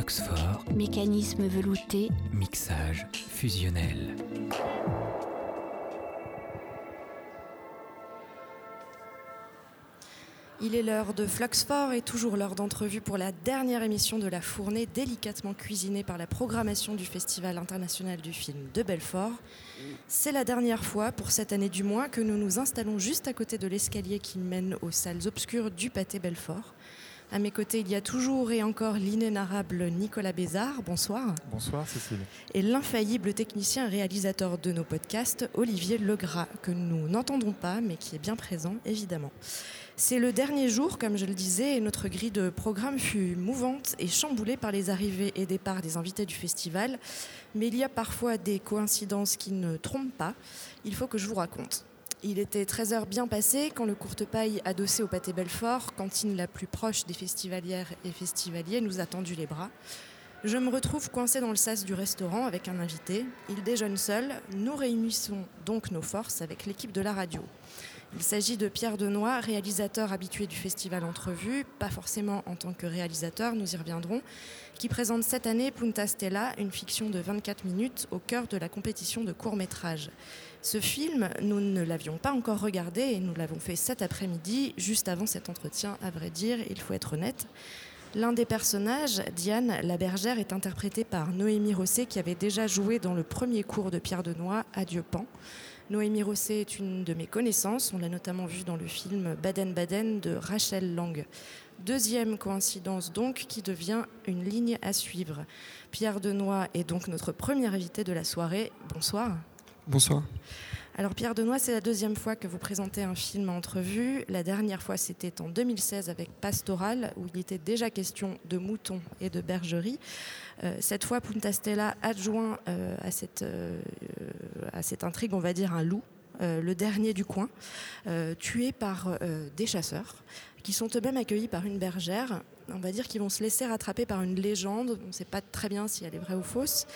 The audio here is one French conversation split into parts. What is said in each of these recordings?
Fluxfort, Mécanisme velouté, mixage fusionnel. Il est l'heure de Fluxfort et toujours l'heure d'entrevue pour la dernière émission de la fournée délicatement cuisinée par la programmation du Festival international du film de Belfort. C'est la dernière fois, pour cette année du mois, que nous nous installons juste à côté de l'escalier qui mène aux salles obscures du Pâté Belfort. À mes côtés, il y a toujours et encore l'inénarrable Nicolas Bézard. Bonsoir. Bonsoir Cécile. Et l'infaillible technicien et réalisateur de nos podcasts, Olivier Legras, que nous n'entendrons pas, mais qui est bien présent, évidemment. C'est le dernier jour, comme je le disais, et notre grille de programme fut mouvante et chamboulée par les arrivées et départs des invités du festival. Mais il y a parfois des coïncidences qui ne trompent pas. Il faut que je vous raconte. Il était 13h bien passé quand le courte-paille adossé au pâté Belfort, cantine la plus proche des festivalières et festivaliers, nous a tendu les bras. Je me retrouve coincé dans le sas du restaurant avec un invité. Il déjeune seul. Nous réunissons donc nos forces avec l'équipe de la radio. Il s'agit de Pierre Denoy, réalisateur habitué du festival Entrevue, pas forcément en tant que réalisateur, nous y reviendrons, qui présente cette année Punta Stella, une fiction de 24 minutes au cœur de la compétition de court métrage. Ce film, nous ne l'avions pas encore regardé et nous l'avons fait cet après-midi, juste avant cet entretien, à vrai dire, il faut être honnête. L'un des personnages, Diane la bergère, est interprété par Noémie Rosset, qui avait déjà joué dans le premier cours de Pierre Denoy, Adieu Pan. Noémie Rosset est une de mes connaissances. On l'a notamment vue dans le film Baden-Baden de Rachel Lang. Deuxième coïncidence donc qui devient une ligne à suivre. Pierre Denoy est donc notre premier invité de la soirée. Bonsoir. Bonsoir. Alors Pierre Denoy, c'est la deuxième fois que vous présentez un film en entrevue. La dernière fois, c'était en 2016 avec Pastoral, où il était déjà question de moutons et de bergerie. Euh, cette fois, Punta Stella adjoint euh, à, cette, euh, à cette intrigue, on va dire, un loup, le dernier du coin, tué par des chasseurs, qui sont eux-mêmes accueillis par une bergère. On va dire qu'ils vont se laisser rattraper par une légende. On ne sait pas très bien si elle est vraie ou fausse.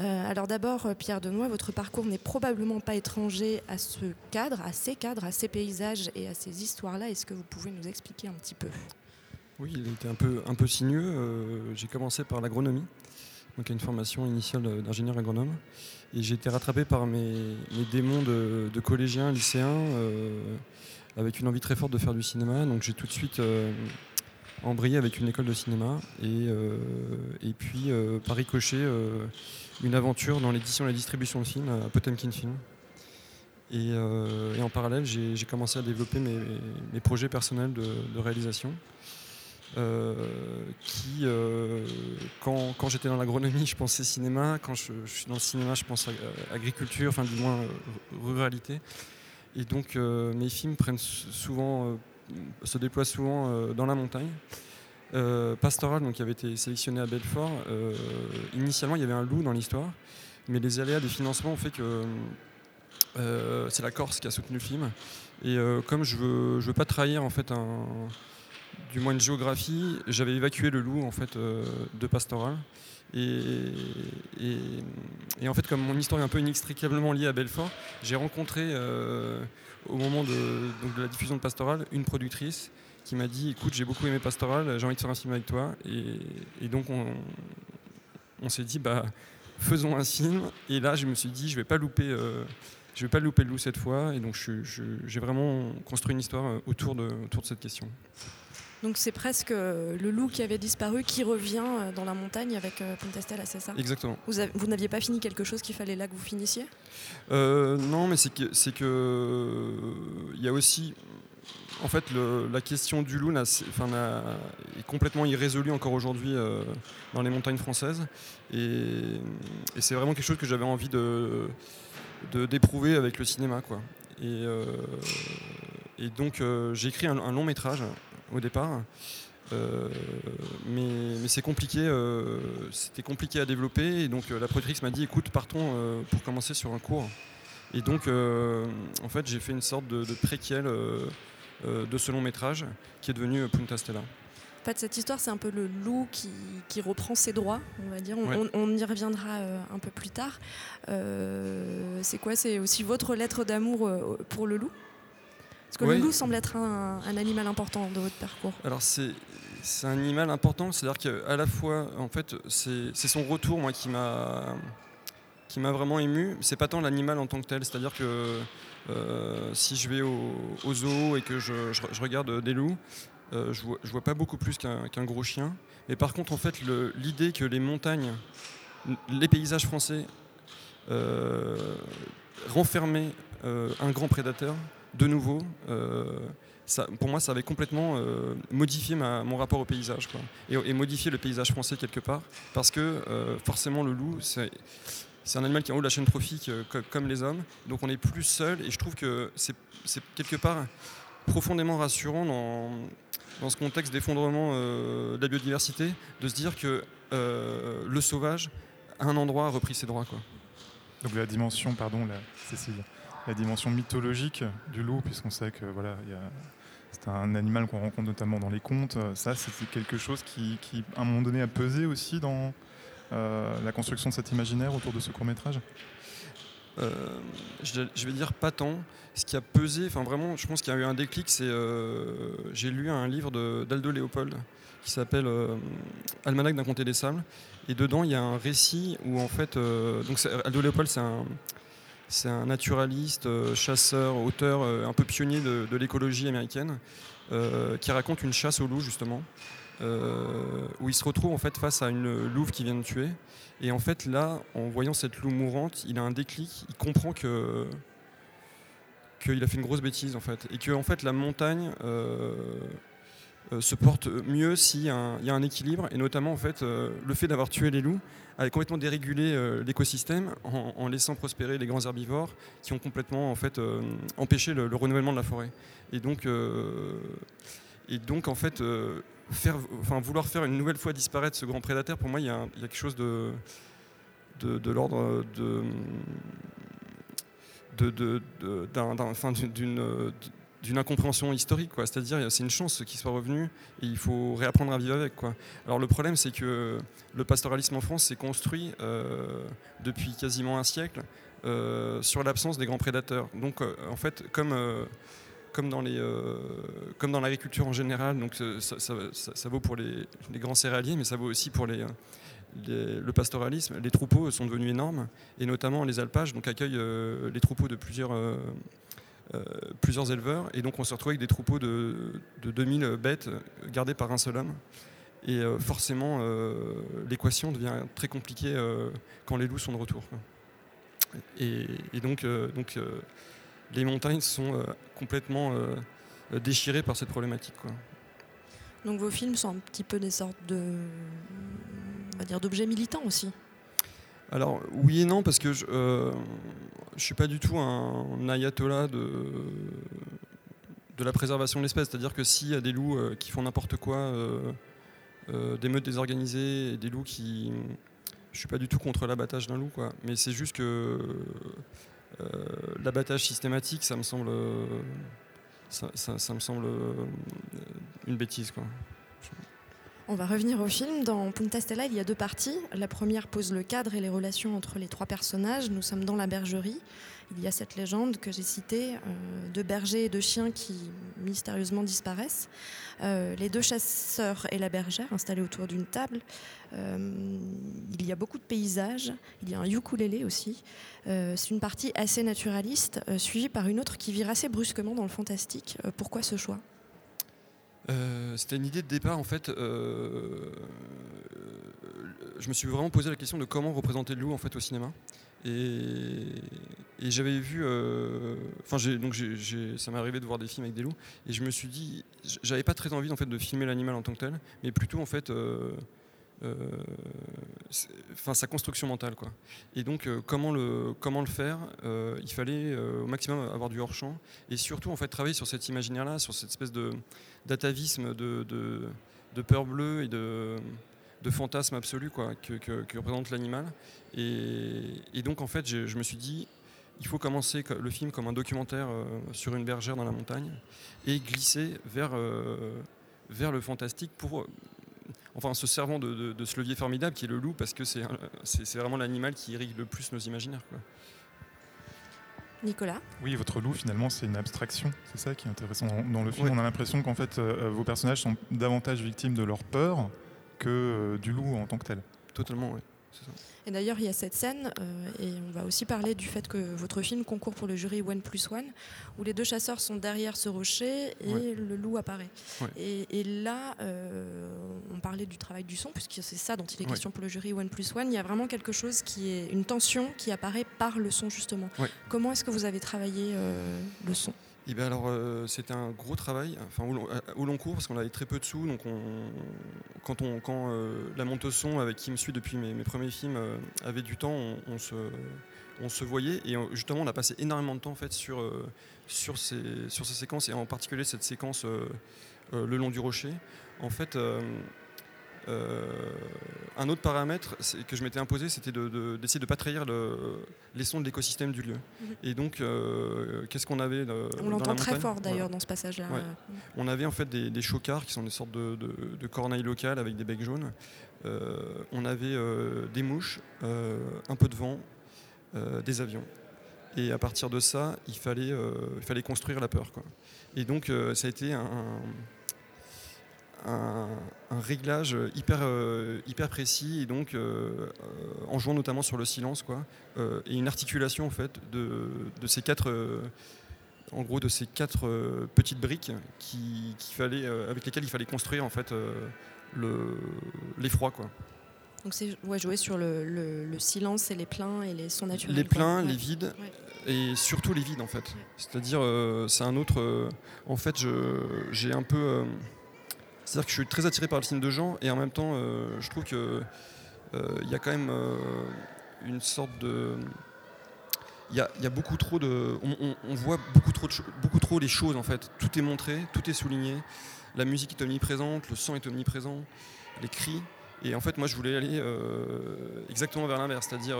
Euh, alors d'abord, euh, Pierre Denoy, votre parcours n'est probablement pas étranger à ce cadre, à ces cadres, à ces paysages et à ces histoires-là. Est-ce que vous pouvez nous expliquer un petit peu? Oui, il était un peu, un peu sinueux. Euh, j'ai commencé par l'agronomie, donc une formation initiale d'ingénieur agronome. Et j'ai été rattrapé par mes, démons de, de collégiens, lycéens, avec une envie très forte de faire du cinéma. Donc j'ai tout de suite euh, embrayé avec une école de cinéma. Et, euh, et puis, euh, par ricochet, euh, une aventure dans l'édition et la distribution de films à Potemkin Film. Et, en parallèle, j'ai commencé à développer mes, mes projets personnels de, réalisation. qui, quand, quand j'étais dans l'agronomie, je pensais cinéma. Quand je, je suis dans le cinéma, je pense ag- agriculture, enfin du moins ruralité. Et donc euh, mes films prennent sou- souvent, euh, se déploient souvent euh, dans la montagne. Pastoral, donc, qui avait été sélectionné à Belfort, initialement il y avait un loup dans l'histoire, mais les aléas des financements ont fait que c'est la Corse qui a soutenu le film. Et comme je veux, je veux pas trahir en fait du moins une géographie, j'avais évacué le loup en fait de Pastoral. Et, en fait, comme mon histoire est un peu inextricablement liée à Belfort, j'ai rencontré euh, au moment de, la diffusion de Pastoral une productrice qui m'a dit écoute j'ai beaucoup aimé Pastoral j'ai envie de faire un film avec toi. Et, donc on, s'est dit bah faisons un film. Et là je me suis dit je vais euh, vais pas louper le loup cette fois. Et donc j'ai vraiment construit une histoire euh, autour de cette question Donc c'est presque euh, le loup qui avait disparu qui revient euh, dans la montagne avec euh, Punta Stella, c'est ça exactement. Vous, n'aviez pas fini quelque chose qu'il fallait là que vous finissiez? Euh, non, mais c'est que c'est que il y a aussi en fait le- la question du loup enfin, est complètement irrésolue encore aujourd'hui euh, dans les montagnes françaises. Et, et c'est vraiment quelque chose que j'avais envie de de- d'éprouver avec le cinéma quoi. Et, euh, et donc euh, j'ai écrit un, un long métrage au départ. Euh, mais, mais c'est compliqué, euh, c'était compliqué à développer et donc euh, la productrice m'a dit écoute partons pour commencer sur un cours et donc en fait j'ai fait une sorte de, de préquel de ce long métrage qui est devenu Punta Stella. En fait, cette histoire, c'est un peu le loup qui, qui reprend ses droits, on va dire. On, Ouais. on- on y reviendra un peu plus tard. C'est quoi? C'est aussi votre lettre d'amour pour le loup? Parce que le loup semble être un, un animal important de votre parcours. Alors c'est un animal important, c'est-à-dire qu'à la fois, en fait, c'est son retour, moi, qui m'a qui m'a vraiment ému. C'est pas tant l'animal en tant que tel, c'est-à-dire que euh, si je vais au, zoo et que je, regarde des loups, euh, je, vois, vois pas beaucoup plus qu'un gros chien. Mais par contre, en fait, l'idée que les montagnes, les paysages français euh, renfermaient un grand prédateur, de nouveau, pour moi, ça avait complètement euh, modifié mon rapport au paysage. Et, modifié le paysage français quelque part. Parce que euh, forcément, le loup, c'est. un animal qui est en haut de la chaîne trophique euh, comme les hommes, donc on est plus seul et je trouve que c'est quelque part profondément rassurant dans, ce contexte d'effondrement de la biodiversité de se dire que le sauvage, à un endroit, a repris ses droits. Donc la dimension, pardon, la, Cécile, la dimension mythologique du loup, puisqu'on sait que voilà, c'est un animal qu'on rencontre notamment dans les contes. Ça, c'est quelque chose qui, à un moment donné, a pesé aussi dans euh, la construction de cet imaginaire autour de ce court métrage euh, je, vais dire pas tant. Ce qui a pesé, enfin vraiment, je pense qu'il y a eu un déclic. C'est euh, j'ai lu un livre d'Aldo Léopold qui s'appelle Almanach d'un comté des sables, et dedans il y a un récit où en fait, donc Aldo Léopold, c'est un c'est un naturaliste, euh, chasseur, auteur euh, un peu pionnier de, l'écologie américaine, euh, qui raconte une chasse au loup justement, où il se retrouve en fait face à une louve qui vient de tuer. Et en fait là, en voyant cette louve mourante, il a un déclic, il comprend que qu'il a fait une grosse bêtise en fait, et que en fait la montagne se porte mieux s'il y, a un équilibre, et notamment en fait, euh, le fait d'avoir tué les loups a complètement dérégulé euh, l'écosystème en, laissant prospérer les grands herbivores qui ont complètement en fait, empêché le, renouvellement de la forêt. Et donc, et donc en fait, faire, enfin, vouloir faire une nouvelle fois disparaître ce grand prédateur, pour moi, il y, a, quelque chose de, de, l'ordre de d'une d'une incompréhension historique. Quoi. C'est-à-dire, c'est une chance qu'il soit revenu et il faut réapprendre à vivre avec. Quoi. Alors, le problème, c'est que le pastoralisme en France s'est construit euh, depuis quasiment un siècle euh, sur l'absence des grands prédateurs. Donc, euh, en fait, comme. comme dans, les, comme dans l'agriculture en général, donc ça, vaut pour les, grands céréaliers, mais ça vaut aussi pour les, le pastoralisme. Les troupeaux sont devenus énormes, et notamment les alpages donc accueillent les troupeaux de plusieurs, plusieurs éleveurs. Et donc on se retrouve avec des troupeaux de, 2000 bêtes gardées par un seul homme. Et euh, forcément, euh, l'équation devient très compliquée quand les loups sont de retour. Et, donc, donc les montagnes sont complètement déchirées par cette problématique. Donc vos films sont un petit peu des sortes de, on va dire, d'objets militants aussi. Alors oui et non parce que je, je suis pas du tout un ayatollah de, la préservation de l'espèce. C'est-à-dire que s'il y a des loups euh, qui font n'importe quoi, euh, euh, des meutes désorganisées, et des loups qui. Je suis pas du tout contre l'abattage d'un loup, quoi. Mais c'est juste que l'abattage systématique, ça me semble. Ça me semble une bêtise, quoi. On va revenir au film. Dans Punta Stella, il y a deux parties. La première pose le cadre et les relations entre les trois personnages. Nous sommes dans la bergerie. Il y a cette légende que j'ai citée euh, de bergers et de chiens qui mystérieusement disparaissent. Euh, les deux chasseurs et la bergère installés autour d'une table. Euh, il y a beaucoup de paysages. Il y a un ukulélé aussi. C'est une partie assez naturaliste, suivie par une autre qui vire assez brusquement dans le fantastique. pourquoi ce choix? Euh, c'était une idée de départ en fait. Euh, je me suis vraiment posé la question de comment représenter le loup en fait au cinéma. Et, j'avais vu, euh, enfin donc ça m'est arrivé de voir des films avec des loups, et je me suis dit, j'avais pas très envie en fait de filmer l'animal en tant que tel, mais plutôt en fait enfin sa construction mentale quoi. Et donc euh, comment le comment le faire euh, Il fallait au maximum avoir du hors champ et surtout en fait travailler sur cet imaginaire là, sur cette espèce de d'atavisme, de, peur bleue et de fantasme absolu quoi, que, que, représente l'animal. Et, donc en fait, je, me suis dit, il faut commencer le film comme un documentaire sur une bergère dans la montagne et glisser vers, vers le fantastique pour enfin se servant de, ce levier formidable qui est le loup, parce que c'est vraiment l'animal qui irrigue le plus nos imaginaires. Nicolas Oui, votre loup, finalement, c'est une abstraction. C'est ça qui est intéressant dans, dans le film. Ouais. On a l'impression qu'en fait, euh, vos personnages sont davantage victimes de leur peur que euh, du loup en tant que tel. Totalement, oui. Et d'ailleurs, il y a cette scène, euh, et on va aussi parler du fait que votre film concourt pour le jury One Plus One, où les deux chasseurs sont derrière ce rocher et Ouais. le loup apparaît. Ouais. Et, et là, euh, on parlait du travail du son, puisque c'est ça dont il est Ouais. question pour le jury One Plus One. Il y a vraiment quelque chose qui est une tension qui apparaît par le son, justement. Comment est-ce que vous avez travaillé euh, le son? Et ben alors, euh, c'était un gros travail, enfin au, long- au long cours, parce qu'on avait très peu de sous. Donc, on, quand, on, quand euh, la monteuse son, avec qui me suit depuis mes, mes premiers films, euh, avait du temps, on, on se, on se voyait. Et euh, justement, on a passé énormément de temps en fait, sur, euh, sur, ces, sur ces séquences, et en particulier cette séquence euh, euh, le long du rocher. En fait, euh, euh, un autre paramètre que je m'étais imposé, c'était de- de- d'essayer de ne pas trahir le- les sons de l'écosystème du lieu. Mhm. Et donc, euh, qu'est-ce qu'on avait euh, On l'entend très fort Voilà. d'ailleurs dans ce passage-là. Ouais. On avait en fait des, des chocards qui sont des sortes de, de- corneilles locales avec des becs jaunes. Euh, on avait euh, des mouches, euh, un peu de vent, euh, des avions. Et à partir de ça, il fallait, euh, il fallait construire la peur. quoi. Et donc euh, ça a été un, un- un réglage hyper, euh, hyper précis et donc euh, en jouant notamment sur le silence quoi, euh, et une articulation en fait de, de ces quatre euh, en gros de ces quatre euh, petites briques qui, qu'il fallait, euh, avec lesquelles il fallait construire en fait euh, le, l'effroi quoi. Donc c'est ouais, jouer sur le, le- le silence et les pleins et les sons naturels. Les pleins, Ouais. les vides Ouais. et surtout les vides en fait. C'est-à-dire c'est un autre. en fait j'ai un peu. C'est-à-dire que je suis très attiré par le film de genre et en même temps euh, je trouve que euh, il y a quand même euh, une sorte de. Il y a, beaucoup trop de. On, voit beaucoup trop, de beaucoup trop les choses en fait. Tout est montré, tout est souligné. La musique est omniprésente, le son est omniprésent, les cris. Et en fait, moi, je voulais aller exactement vers l'inverse, c'est-à-dire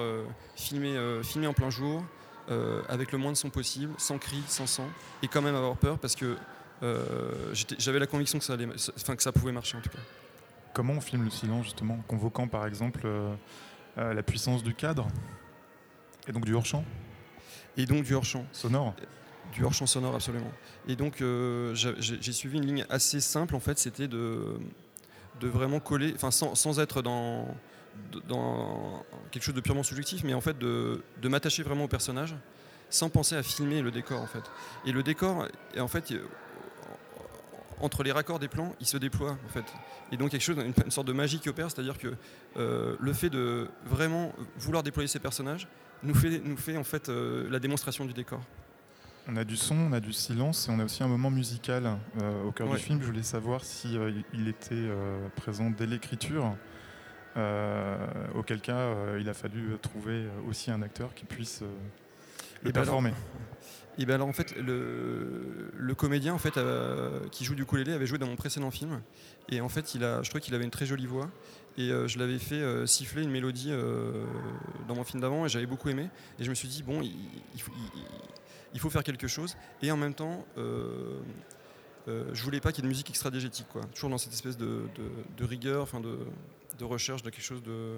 filmer, filmer en plein jour, avec le moins de son possible, sans cri, sans sang, et quand même avoir peur parce que j'avais la conviction que ça, allait, enfin, que ça pouvait marcher en tout cas. Comment on filme le silence, justement, en convoquant par exemple euh, euh, la puissance du cadre et donc du hors-champ? Et donc du hors-champ. sonore Du hors-champ sonore, absolument. Et donc, euh, j'ai suivi une ligne assez simple, en fait, c'était de, de vraiment coller, enfin, sans, sans être dans, dans quelque chose de purement subjectif, mais en fait, de, de m'attacher vraiment au personnage, sans penser à filmer le décor, en fait. Et le décor, en fait, euh, entre les raccords des plans, il se déploie, en fait. Et donc, quelque chose, une, une sorte de magie qui opère, c'est-à-dire que euh, le fait de vraiment vouloir déployer ces personnages nous fait, nous fait en fait, euh, la démonstration du décor. On a du son, on a du silence et on a aussi un moment musical euh, au cœur Ouais. du film. Je voulais savoir si il- était présent dès l'écriture, auquel cas il a fallu trouver aussi un acteur qui puisse le Et ben alors- performer. Et bien alors en fait le, le comédien en fait euh, qui joue du ukulélé avait joué dans mon précédent film. Et en fait il a je trouvais qu'il avait une très jolie voix. Et euh, je l'avais fait euh, siffler une mélodie dans mon film d'avant et j'avais beaucoup aimé. Et je me suis dit bon il, il faut, il- il faut faire quelque chose. Et en même temps je voulais pas qu'il y ait de musique extra-diégétique quoi. Toujours dans cette espèce de, de- de rigueur enfin de, de recherche de quelque chose de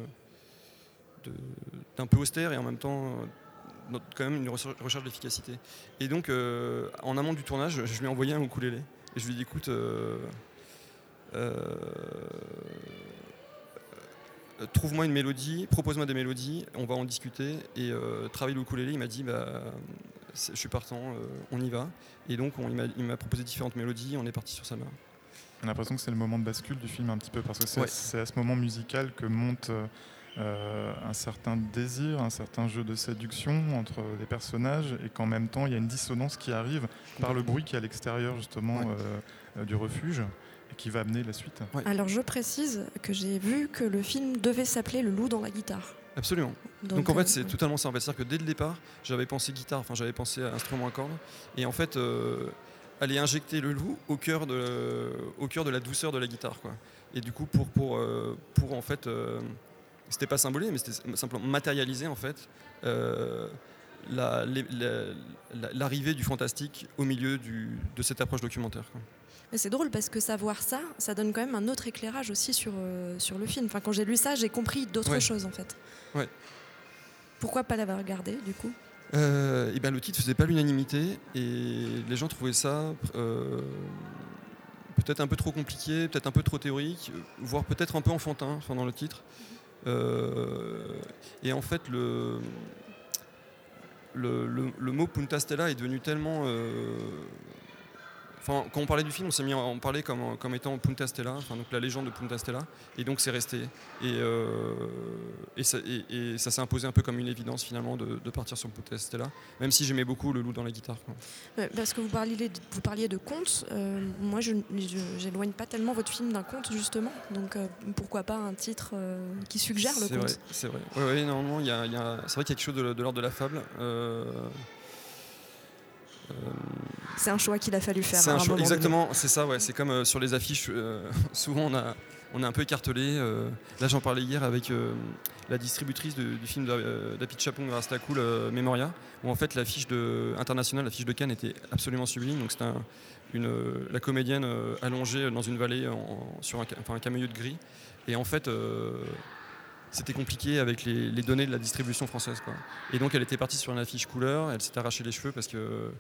d'un peu austère et en même temps quand même une recherche d'efficacité. Et donc, euh, en amont du tournage, je lui ai envoyé un ukulélé. Et je lui ai dit, écoute, euh, euh, trouve-moi une mélodie, propose-moi des mélodies, on va en discuter. Et travailler le ukulélé, il m'a dit, bah, je suis partant, on y va. Et donc, on- il m'a- proposé différentes mélodies, on est parti sur là. On a l'impression que c'est le moment de bascule du film un petit peu parce que c'est Ouais. c'est à ce moment musical que monte euh, un certain désir, un certain jeu de séduction entre les personnages et qu'en même temps il y a une dissonance qui arrive par le bruit qui est à l'extérieur justement Ouais. euh, euh, du refuge et qui va amener la suite. Alors je précise que j'ai vu que le film devait s'appeler Le loup dans la guitare. Absolument. Donc, en fait, c'est totalement ça. En fait, C'est-à-dire que dès le départ, j'avais pensé guitare, enfin j'avais pensé à instrument à cordes, et en fait, euh, aller injecter le loup au cœur de, au cœur de la douceur de la guitare, quoi. Et du coup, pour pour euh, pour en fait, euh, c'était pas symbolé, mais c'était simplement matérialiser en fait. euh, la- les- la- la- l'arrivée du fantastique au milieu du, de cette approche documentaire. quoi. Mais c'est drôle parce que savoir ça, ça donne quand même un autre éclairage aussi sur, euh, sur le film. Enfin, quand j'ai lu ça, j'ai compris d'autres Ouais. choses en fait. Ouais. Pourquoi pas l'avoir regardé du coup? Euh, et ben, le titre faisait pas l'unanimité et les gens trouvaient ça euh, peut-être un peu trop compliqué, peut-être un peu trop théorique, voire peut-être un peu enfantin enfin, dans le titre. Euh, et en fait, le, le, le- le mot Punta Stella est devenu tellement euh, Enfin, quand on parlait du film, on s'est mis à en parler comme, comme étant Punta Stella, enfin, donc la légende de Punta Stella, et donc c'est resté. Et, euh, et ça, et- et ça s'est imposé un peu comme une évidence finalement de, de partir sur Punta Stella, même si j'aimais beaucoup le loup dans la guitare. quoi. Parce que vous parliez de, vous parliez de contes. euh, moi, je j'éloigne pas tellement votre film d'un conte, justement. Donc, euh, pourquoi pas un titre qui suggère le C'est conte? vrai, c'est vrai. Ouais, ouais, normalement, il y a, y a- c'est vrai qu'il y a quelque chose de, de l'ordre de la fable. C'est un choix qu'il a fallu faire. C'est un choix, exactement, c'est ça, ouais. C'est comme euh, sur les affiches, euh, souvent on a, on est un peu écartelé. euh, là, j'en parlais hier avec la distributrice de- du film euh, d'Api Chapong Rasta Cool, euh, Memoria, où en fait l'affiche internationale, l'affiche de Cannes était absolument sublime. Donc c'était un- une, la comédienne allongée dans une vallée en- sur un, enfin, un de gris. Et en fait, c'était compliqué avec les, données de la distribution française. Quoi. Et donc elle était partie sur une affiche couleur, elle s'était arraché les cheveux parce que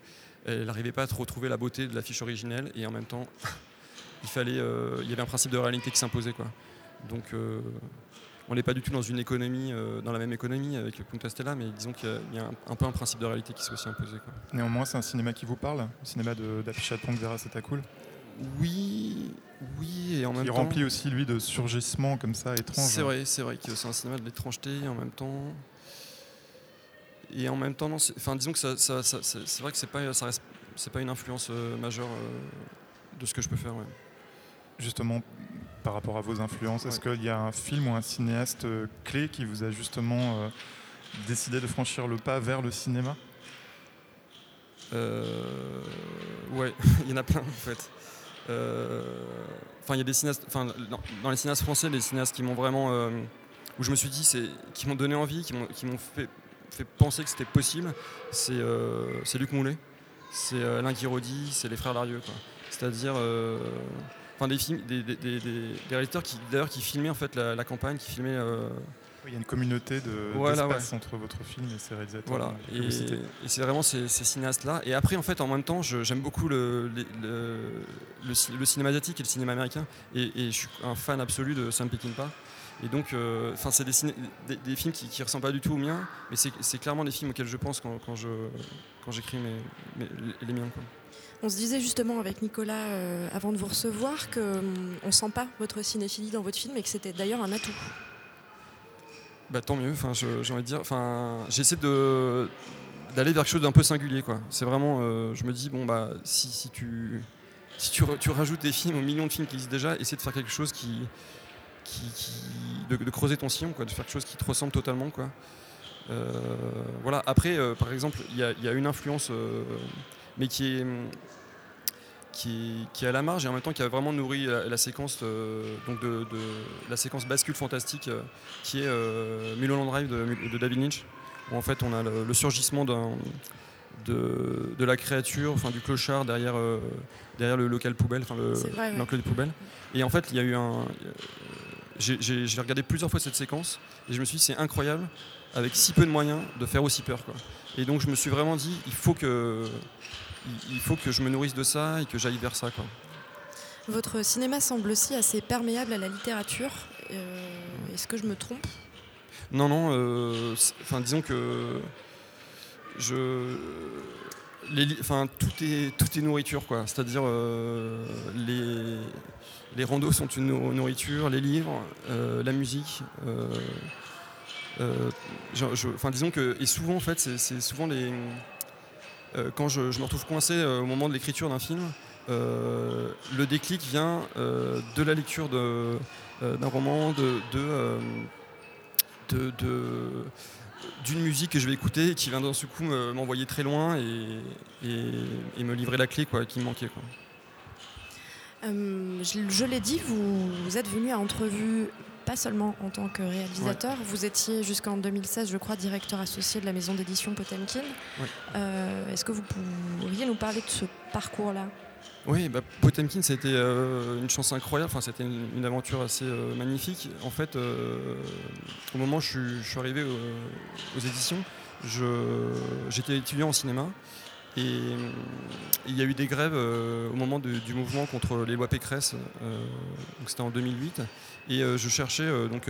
elle n'arrivait pas à retrouver la beauté de l'affiche originelle et en même temps il fallait euh, il y avait un principe de réalité qui s'imposait quoi donc euh, on n'est pas du tout dans une économie euh, dans la même économie avec Punta Stella mais disons qu'il y a, un, peu un principe de réalité qui s'est aussi imposé quoi. Néanmoins, c'est un cinéma qui vous parle, le cinéma d'Apichat Pong Vera Cool, oui oui et en même temps remplit aussi lui de surgissements comme ça étranges. c'est vrai c'est vrai c'est un cinéma de l'étrangeté et en même temps et en même temps non enfin disons que ça, ça- ça- c'est vrai que c'est pas ça reste c'est pas une influence euh, majeure euh, de ce que je peux faire ouais. Justement, par rapport à vos influences, est-ce qu'il y a un film ou un cinéaste euh, clé qui vous a justement décidé de franchir le pas vers le cinéma? Euh, ouais, il y en a plein en fait. Euh, Enfin, il y a des cinéastes. Enfin, dans, les cinéastes français, les cinéastes qui m'ont vraiment, euh, où je me suis dit, c'est, qui m'ont donné envie, qui m'ont, fait, fait penser que c'était possible. C'est, euh, Luc Moulet, c'est Alain Guiraudy, c'est les frères Larieux. C'est-à-dire, enfin, des films, des, des, des- réalisateurs qui, d'ailleurs, qui filmaient en fait la, campagne, qui filmaient. Il y a une communauté de, Voilà, d'espace entre votre film et ses réalisateurs. Voilà, et, c'est vraiment ces, ces cinéastes-là. Et après, en fait, en même temps, je- j'aime beaucoup le, les- le, le ci- le cinéma asiatique et le cinéma américain. Et, et je suis un fan absolu de Sam Peckinpah. Et donc, euh, enfin, c'est des, ciné- des, des films qui ne ressemblent pas du tout aux miens, mais c'est c'est clairement des films auxquels je pense quand, quand je quand j'écris mes, mes- les, miens. quoi. On se disait justement avec Nicolas euh, avant de vous recevoir que hum, on sent pas votre cinéphilie dans votre film et que c'était d'ailleurs un atout. Bah, tant mieux. Enfin, j'ai envie de dire. Enfin, j'essaie de d'aller vers quelque chose d'un peu singulier, quoi. C'est vraiment. euh, je me dis bon bah si, si tu si tu, tu rajoutes des films aux millions de films qui existent déjà, essaie de faire quelque chose qui qui, de, creuser ton sillon, quoi, de faire quelque chose qui te ressemble totalement, quoi. Euh, voilà. Après, euh, par exemple, il y, y a une influence, mais qui est qui est, qui est à la marge et en même temps qui a vraiment nourri la, la séquence euh, donc de, de- la séquence bascule fantastique euh, qui est euh, Mulholland Drive de, de David Lynch où en fait on a le, le surgissement de, de la créature, enfin du clochard derrière, euh, derrière le local poubelle, enfin le- C'est vrai, ouais. l'enclos de poubelle. Et en fait, il y a eu un. j'ai regardé plusieurs fois cette séquence et je me suis dit c'est incroyable avec si peu de moyens de faire aussi peur. Quoi. Et donc je me suis vraiment dit il faut que il- faut que je me nourrisse de ça et que j'aille vers ça. Quoi. Votre cinéma semble aussi assez perméable à la littérature. Euh, Est-ce que je me trompe? Non, non, euh, enfin, disons que je. les Enfin, tout est, tout est nourriture, quoi. C'est-à-dire, euh, les, les randos sont une nour- nourriture, les livres, euh, la musique. je- je- Enfin, disons que. Et souvent, en fait, c'est souvent les. Euh, quand je, me retrouve coincé euh, au moment de l'écriture d'un film, euh, le déclic vient de la lecture d'un roman, de, d'une musique que je vais écouter et qui vient d'un seul coup me- m'envoyer très loin et, me livrer la clé qui me manquait. Je l'ai dit, vous, vous êtes venu à entrevue pas seulement en tant que réalisateur, vous étiez jusqu'en 2016, je crois, directeur associé de la maison d'édition Potemkin. Ouais. Euh, Est-ce que vous pourriez nous parler de ce parcours-là? Oui, bah, Potemkin, c'était euh, une chance incroyable, enfin, c'était une, une aventure assez euh, magnifique. En fait, au moment où je suis, je suis arrivé au- aux éditions, j'étais étudiant en cinéma et euh, il y a eu des grèves euh, au moment de- du mouvement contre les lois Pécresse, euh, c'était en 2008, et je cherchais donc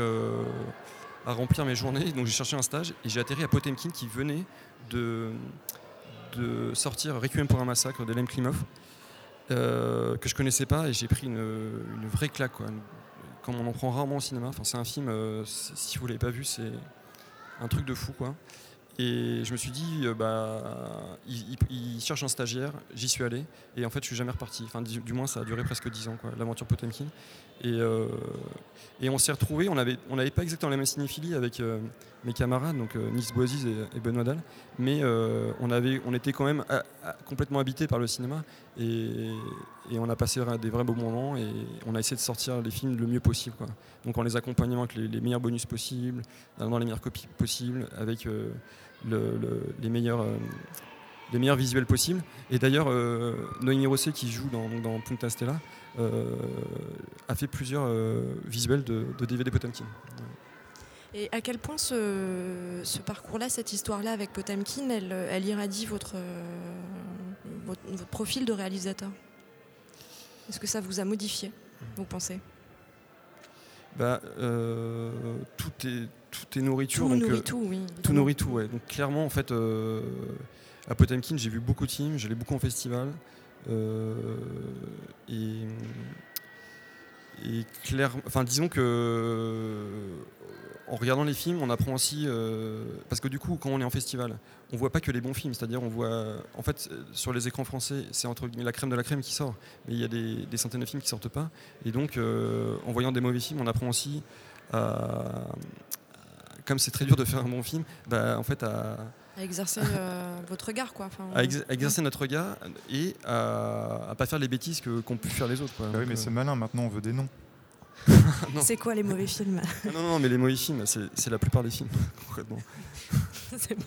à remplir mes journées, donc j'ai cherché un stage et j'ai atterri à Potemkin qui venait de, de sortir Requiem pour un massacre d'Elem Klimov, euh, que je connaissais pas et j'ai pris une, vraie claque. Quoi. Comme on en prend rarement au cinéma. Enfin, c'est un film, si vous l'avez pas vu, c'est un truc de fou. Quoi. Et je me suis dit, euh, bah, il, cherche un stagiaire, j'y suis allé, et en fait, je suis jamais reparti. Enfin, du, moins, ça a duré presque 10 ans, l'aventure Potemkin. Et, euh, et on s'est retrouvés, on n'avait on avait pas exactement la même cinéphilie avec euh, mes camarades, donc euh, Nice Boisiz et, et Benoît Dalle, mais on, avait, on était quand même complètement habités par le cinéma, et, et on a passé des vrais beaux moments, et on a essayé de sortir les films le mieux possible. Donc en les accompagnant avec les, les meilleurs bonus possibles, dans les meilleures copies possibles, avec le- le- les, meilleurs, euh, les meilleurs visuels possibles. Et d'ailleurs, euh, Noémie Rosset, qui joue dans, dans Punta Stella, euh, a fait plusieurs euh, visuels de, de DVD Potemkin. Et à quel point ce, ce parcours-là, cette histoire-là avec Potemkin, elle, elle irradie votre, votre, votre profil de réalisateur? Est-ce que ça vous a modifié, vous pensez? Bah, tout, est, tout est nourriture. Tout donc, nourrit euh, tout, oui. Tout nourrit tout, ouais. Donc clairement, en fait, euh, à Potemkin, j'ai vu beaucoup de films, j'allais beaucoup en festival. euh, et, et clair, enfin, disons que euh, en regardant les films, on apprend aussi, euh, parce que du coup, quand on est en festival, on voit pas que les bons films, c'est-à-dire on voit, en fait, sur les écrans français, c'est entre guillemets la crème de la crème qui sort, mais il y a des, des centaines de films qui sortent pas, et donc euh, en voyant des mauvais films, on apprend aussi à comme c'est très dur de faire un bon film, bah, en fait, à, À exercer euh, votre regard, quoi. Enfin, à ex- à exercer notre regard et à, à pas faire les bêtises que- qu'ont pu faire les autres. quoi. Bah oui, mais euh, c'est malin, maintenant on veut des noms. non. C'est quoi les mauvais films? Ah non, non, mais les mauvais films, c'est c'est la plupart des films, concrètement. C'est bon.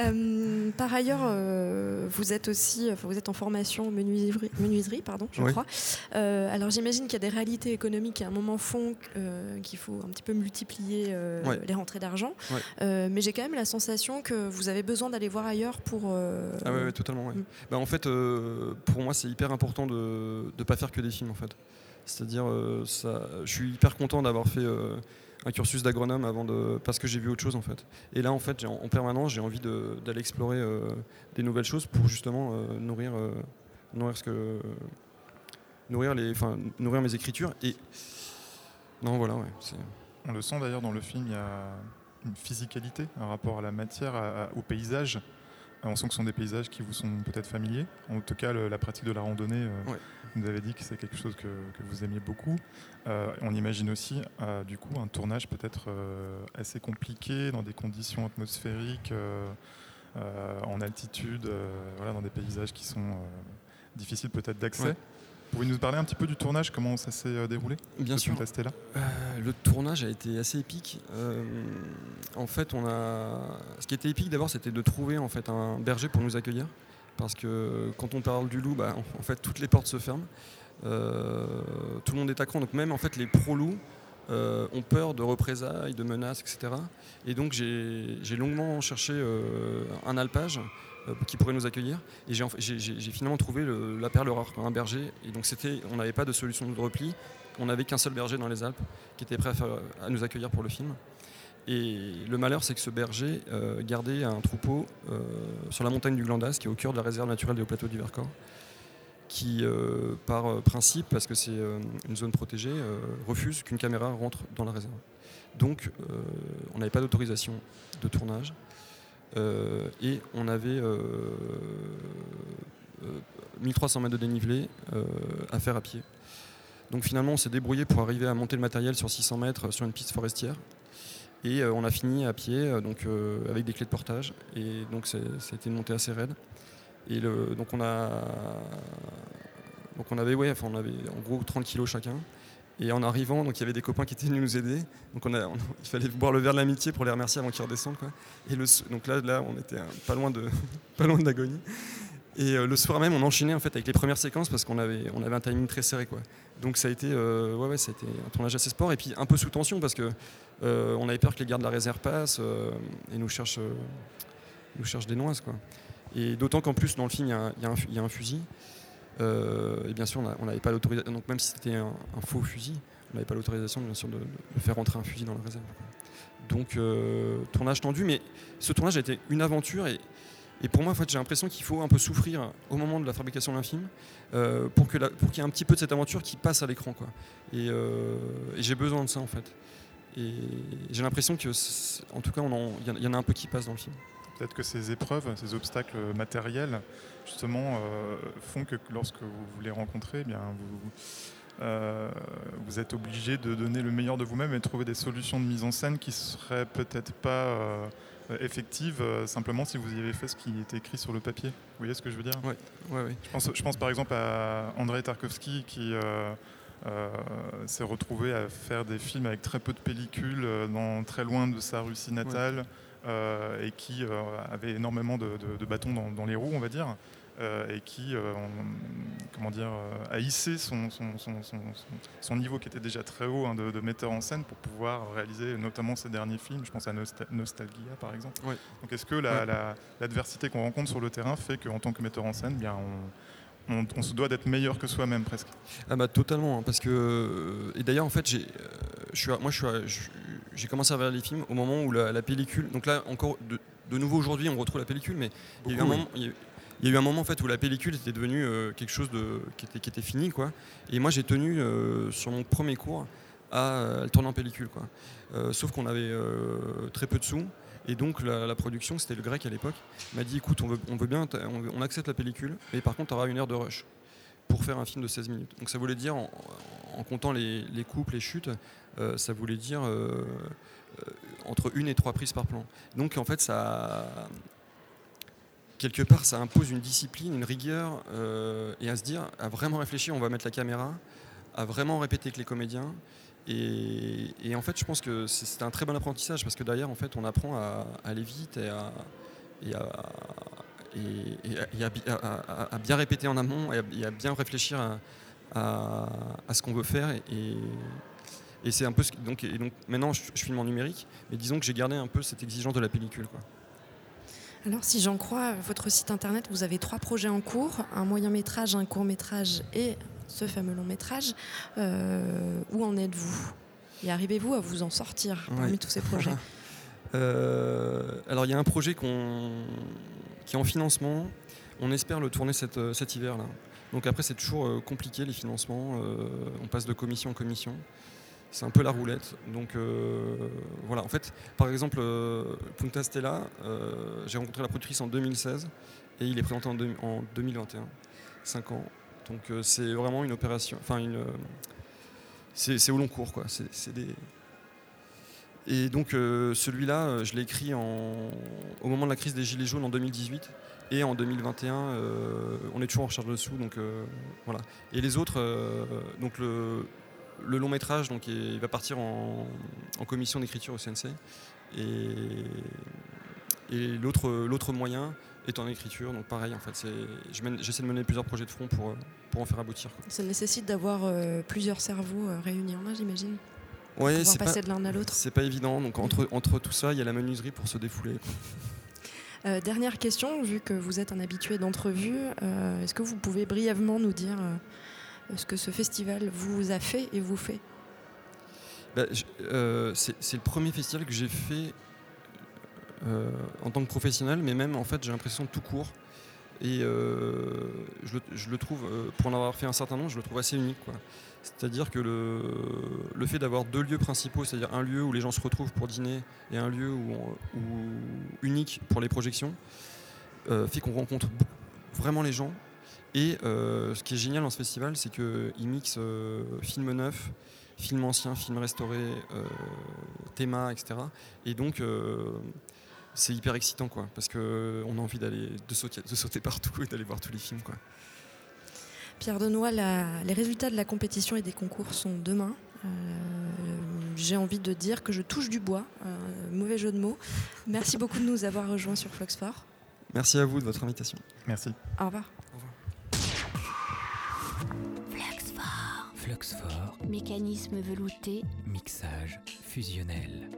Euh, par ailleurs, euh, vous êtes aussi, enfin, vous êtes en formation menuiserie, menuiserie pardon, je Oui. crois. Euh, alors j'imagine qu'il y a des réalités économiques qui à un moment font qu'il faut un petit peu multiplier Ouais. les rentrées d'argent. Ouais. Mais j'ai quand même la sensation que vous avez besoin d'aller voir ailleurs pour. Ah ouais, totalement. Mm. Bah, en fait, pour moi, c'est hyper important de ne pas faire que des films, en fait. C'est-à-dire, ça, je suis hyper content d'avoir fait un cursus d'agronome avant de, parce que j'ai vu autre chose, en fait. Et là, en fait, j'ai- en permanence, j'ai envie de- d'aller explorer euh, des nouvelles choses pour justement euh, nourrir, euh, nourrir ce que, nourrir les, enfin, nourrir mes écritures. Et non, voilà, ouais. On le sent d'ailleurs dans le film, il y a une physicalité, un rapport à la matière, à- à- au paysage. On sent que ce sont des paysages qui vous sont peut-être familiers. En tout cas, le- la pratique de la randonnée, euh, Ouais. Vous nous avez dit que c'est quelque chose que, que vous aimiez beaucoup. Euh, on imagine aussi, euh, du coup, un tournage peut-être euh, assez compliqué, dans des conditions atmosphériques, en altitude, voilà, dans des paysages qui sont difficiles peut-être d'accès. Ouais. Pouvez nous parler un petit peu du tournage, comment ça s'est déroulé Bien sûr. Euh, le tournage a été assez épique. Euh, en fait, on a. Ce qui était épique d'abord, c'était de trouver en fait un berger pour nous accueillir, parce que quand on parle du loup, bah, en fait, toutes les portes se ferment. Euh, tout le monde est à cran, donc même en fait, les pro loups euh, ont peur de représailles, de menaces, etc. Et donc, j'ai longuement cherché euh, un alpage qui pourrait nous accueillir. Et j'ai finalement trouvé la perle rare, un berger. Et donc, c'était, on n'avait pas de solution de repli. On n'avait qu'un seul berger dans les Alpes qui était prêt à nous accueillir pour le film. Et le malheur, c'est que ce berger euh, gardait un troupeau euh, sur la montagne du Glandas, qui est au cœur de la réserve naturelle des hauts plateaux du Vercors, qui, euh, par principe, parce que c'est une zone protégée, refuse qu'une caméra rentre dans la réserve. Donc, on n'avait pas d'autorisation de tournage. Et on avait euh, euh, 1300 mètres de dénivelé à faire à pied. Donc finalement, on s'est débrouillé pour arriver à monter le matériel sur 600 mètres sur une piste forestière. Et euh, on a fini à pied, euh, donc euh, avec des clés de portage. Et donc ça a été une montée assez raide. Et donc on a, donc on avait, ouais, enfin on avait en gros 30 kilos chacun. Et en arrivant, donc il y avait des copains qui étaient venus nous aider. Donc on a, il fallait boire le verre de l'amitié pour les remercier avant qu'ils redescendent. Quoi. Et donc là, là, on était pas loin de, pas loin de l'agonie. Et le soir même, on enchaînait en fait avec les premières séquences parce qu'on avait, on avait un timing très serré, quoi. Donc ça a été, ouais, ouais, ça a été un tournage assez sport et puis un peu sous tension parce que euh, on avait peur que les gardes de la réserve passent euh, et nous cherchent, euh, nous cherche des noises. Quoi. Et d'autant qu'en plus, dans le film, il y, a- un fusil. Et bien sûr, on n'avait pas l'autorisation. Donc, même si c'était un, faux fusil, on n'avait pas l'autorisation, bien sûr, de, faire rentrer un fusil dans la réserve. Donc, tournage tendu. Mais ce tournage a été une aventure. Et, et pour moi, en fait, j'ai l'impression qu'il faut un peu souffrir au moment de la fabrication d'un film pour qu'il y ait un petit peu de cette aventure qui passe à l'écran. Et, et j'ai besoin de ça, en fait. Et j'ai l'impression que, en tout cas, il y en a- il y en a un peu qui passe dans le film. Peut-être que ces épreuves, ces obstacles matériels, justement, euh, font que lorsque vous vous les rencontrez, eh bien, vous, euh, vous êtes obligé de donner le meilleur de vous-même et de trouver des solutions de mise en scène qui seraient peut-être pas euh, effectives simplement si vous y avez fait ce qui était écrit sur le papier. Vous voyez ce que je veux dire? Ouais, ouais. je pense, je pense par exemple à Andrei Tarkovsky qui euh, s'est retrouvé à faire des films avec très peu de pellicules, euh, dans, très loin de sa Russie natale, euh, et qui euh, avait énormément de, de- de bâtons dans, dans les roues, on va dire, et qui en- comment dire, a hissé son, son- son- son- son- son niveau qui était déjà très haut hein, de, de metteur en scène pour pouvoir réaliser notamment ses derniers films. Je pense à Nosta- Nostalgia par exemple. Ouais. Donc est-ce que la- Ouais. la- l'adversité qu'on rencontre sur le terrain fait qu'en tant que metteur en scène, bien, on, on- on se doit d'être meilleur que soi-même presque Ah bah totalement, hein, parce que euh, et d'ailleurs en fait j'ai, euh, je suis, moi je suis, j'ai commencé à regarder les films au moment où la, la pellicule, donc là encore de, de nouveau aujourd'hui on retrouve la pellicule, mais il y a eu un oui. moment, il y a- il y a eu un moment en fait où la pellicule était devenue euh, quelque chose de qui était, qui était fini quoi. Et moi j'ai tenu euh, sur mon premier cours à, à le tourner en pellicule quoi. Euh, sauf qu'on avait très peu de sous. Et donc la, production, c'était le grec à l'époque, m'a dit écoute, on veut, bien, on, accepte la pellicule, mais par contre, tu auras une heure de rush pour faire un film de 16 minutes. Donc ça voulait dire, en, comptant les, coupes, les chutes, euh, ça voulait dire euh, euh, entre une et trois prises par plan. Donc en fait, ça, quelque part, ça impose une discipline, une rigueur, et à se dire, à vraiment réfléchir, on va mettre la caméra, à vraiment répéter avec les comédiens. Et, en fait, je pense que c'est- un très bon apprentissage parce que derrière, en fait, on apprend à, aller vite et à, bien répéter en amont et à, et bien réfléchir à, ce qu'on veut faire. Et, c'est un peu ce donc, donc maintenant, je, je filme en numérique, mais disons que j'ai gardé un peu cette exigence de la pellicule. Alors, si j'en crois votre site internet, vous avez trois projets en cours un moyen métrage, un court métrage et ce fameux long métrage. Euh, où en êtes-vous? Et arrivez-vous à vous en sortir parmi Ouais. tous ces projets? Euh, alors il y a un projet qui est en financement. On espère le tourner cet, euh, cet hiver là. Donc après c'est toujours compliqué les financements. On passe de commission en commission. C'est un peu la roulette. Donc euh, voilà. En fait, par exemple, euh, Punta Stella, euh, j'ai rencontré la productrice en 2016 et il est présenté en, deux- en 2021. 5 ans. Donc euh, c'est vraiment une opération. Enfin une. euh, c'est au long cours quoi. Et donc euh, celui-là, je l'ai écrit au moment de la crise des Gilets jaunes en 2018 et en 2021, euh, on est toujours en recherche de sous, donc voilà. Et les autres, donc le, long métrage, donc il va partir en, commission d'écriture au CNC et, l'autre moyen est en écriture, donc pareil en fait, j'essaie de mener plusieurs projets de front pour, euh, pour en faire aboutir. quoi. Ça nécessite d'avoir euh, plusieurs cerveaux euh, réunis en un, j'imagine. Pouvoir c'est passer pas, de l'un à l'autre. c'est pas évident, donc entre, entre tout ça, il y a la menuiserie pour se défouler. Euh, dernière question, vu que vous êtes un habitué d'entrevue, est-ce que vous pouvez brièvement nous dire ce que ce festival vous a fait et vous fait? Bah, c'est le premier festival que j'ai fait euh, en tant que professionnel, mais même en fait j'ai l'impression tout court. Et euh, je, le, trouve, euh, pour en avoir fait un certain nombre, je le trouve assez unique. C'est-à-dire que le, fait d'avoir deux lieux principaux, c'est-à-dire un lieu où les gens se retrouvent pour dîner et un lieu unique pour les projections, fait qu'on rencontre vraiment les gens. Et ce qui est génial dans ce festival, c'est qu'il mixe euh, films neufs, films anciens, films restaurés, euh, théma, etc. Et donc, c'est hyper excitant, quoi, parce qu'on a envie d'aller de sauter, de sauter partout et d'aller voir tous les films, quoi. Pierre Denois, la- les résultats de la compétition et des concours sont demain. Euh, J'ai envie de dire que je touche du bois, euh, mauvais jeu de mots. Merci beaucoup de nous avoir rejoints sur Fluxfort. Merci à vous de votre invitation. Merci. Au revoir. Fluxfort, Mécanisme velouté, mixage fusionnel.